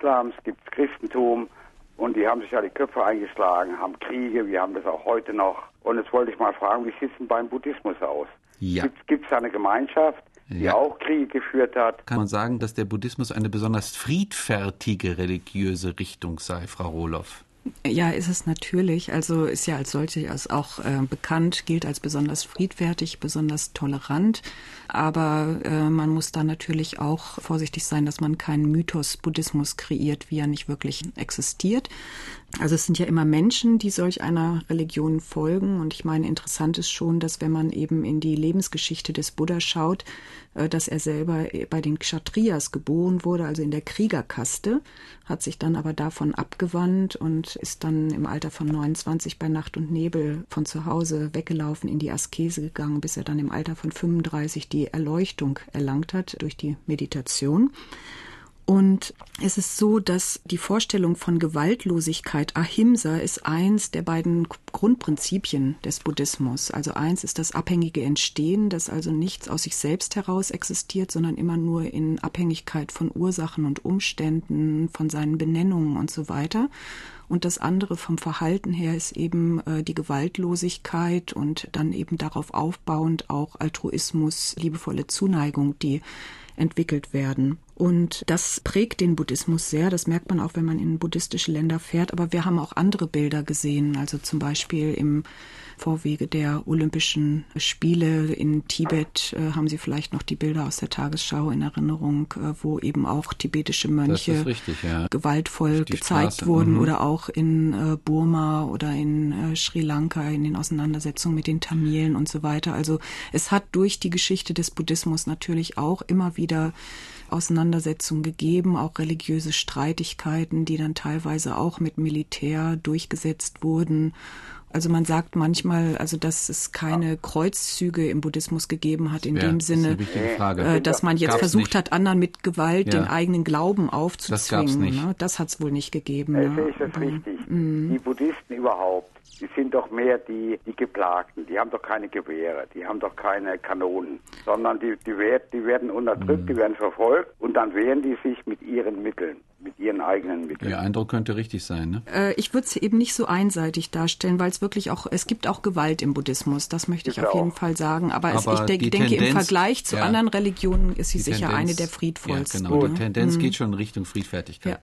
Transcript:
Islams, gibt es Christentum und die haben sich ja die Köpfe eingeschlagen, haben Kriege, wir haben das auch heute noch. Und jetzt wollte ich mal fragen, wie sieht es denn beim Buddhismus aus? Ja. Gibt es da eine Gemeinschaft, die Ja. auch Kriege geführt hat? Kann man sagen, dass der Buddhismus eine besonders friedfertige religiöse Richtung sei, Frau Rohloff? Ja, ist es natürlich. Also ist ja als solche als auch äh, bekannt, gilt als besonders friedfertig, besonders tolerant. Aber äh, man muss da natürlich auch vorsichtig sein, dass man keinen Mythos Buddhismus kreiert, wie er nicht wirklich existiert. Also es sind ja immer Menschen, die solch einer Religion folgen. Und ich meine, interessant ist schon, dass wenn man eben in die Lebensgeschichte des Buddha schaut, äh, dass er selber bei den Kshatriyas geboren wurde, also in der Kriegerkaste, hat sich dann aber davon abgewandt und ist dann im Alter von 29 bei Nacht und Nebel von zu Hause weggelaufen, in die Askese gegangen, bis er dann im Alter von 35 die Erleuchtung erlangt hat durch die Meditation. Und es ist so, dass die Vorstellung von Gewaltlosigkeit, Ahimsa, ist eins der beiden Grundprinzipien des Buddhismus. Also eins ist das abhängige Entstehen, dass also nichts aus sich selbst heraus existiert, sondern immer nur in Abhängigkeit von Ursachen und Umständen, von seinen Benennungen und so weiter. Und das andere vom Verhalten her ist eben äh, die Gewaltlosigkeit und dann eben darauf aufbauend auch Altruismus, liebevolle Zuneigung, die entwickelt werden. Und das prägt den Buddhismus sehr. Das merkt man auch, wenn man in buddhistische Länder fährt. Aber wir haben auch andere Bilder gesehen. Also zum Beispiel im Vorwege der Olympischen Spiele in Tibet äh, haben Sie vielleicht noch die Bilder aus der Tagesschau in Erinnerung, äh, wo eben auch tibetische Mönche richtig, ja. gewaltvoll gezeigt Straße, wurden mhm. oder auch in äh, Burma oder in äh, Sri Lanka in den Auseinandersetzungen mit den Tamilen und so weiter. Also es hat durch die Geschichte des Buddhismus natürlich auch immer wieder Auseinandersetzungen gegeben, auch religiöse Streitigkeiten, die dann teilweise auch mit Militär durchgesetzt wurden. Also man sagt manchmal, also dass es keine Kreuzzüge im Buddhismus gegeben hat in Ja, dem das Sinne, äh, dass man jetzt Gab's versucht nicht. hat, anderen mit Gewalt Ja. den eigenen Glauben gab's aufzuzwingen. nicht. Ne? Das hat es wohl nicht gegeben. Also ne? ist das Aber- richtig. Mhm. Die Buddhisten überhaupt, die sind doch mehr die, die Geplagten. Die haben doch keine Gewehre, die haben doch keine Kanonen, sondern die, die, werd, die werden unterdrückt, Mhm. die werden verfolgt und dann wehren die sich mit ihren Mitteln, mit ihren eigenen Mitteln. Ihr Eindruck könnte richtig sein, ne? Äh, Ich würde es eben nicht so einseitig darstellen, weil es wirklich auch, es gibt auch Gewalt im Buddhismus, das möchte ich Gibt auf jeden. Fall sagen. Aber, es, Aber ich denk, die denke, im Tendenz- Vergleich zu ja. anderen Religionen ist sie sicher Tendenz- eine der friedvollsten. Ja, genau. Die ne? Tendenz Mhm. geht schon in Richtung Friedfertigkeit. Ja.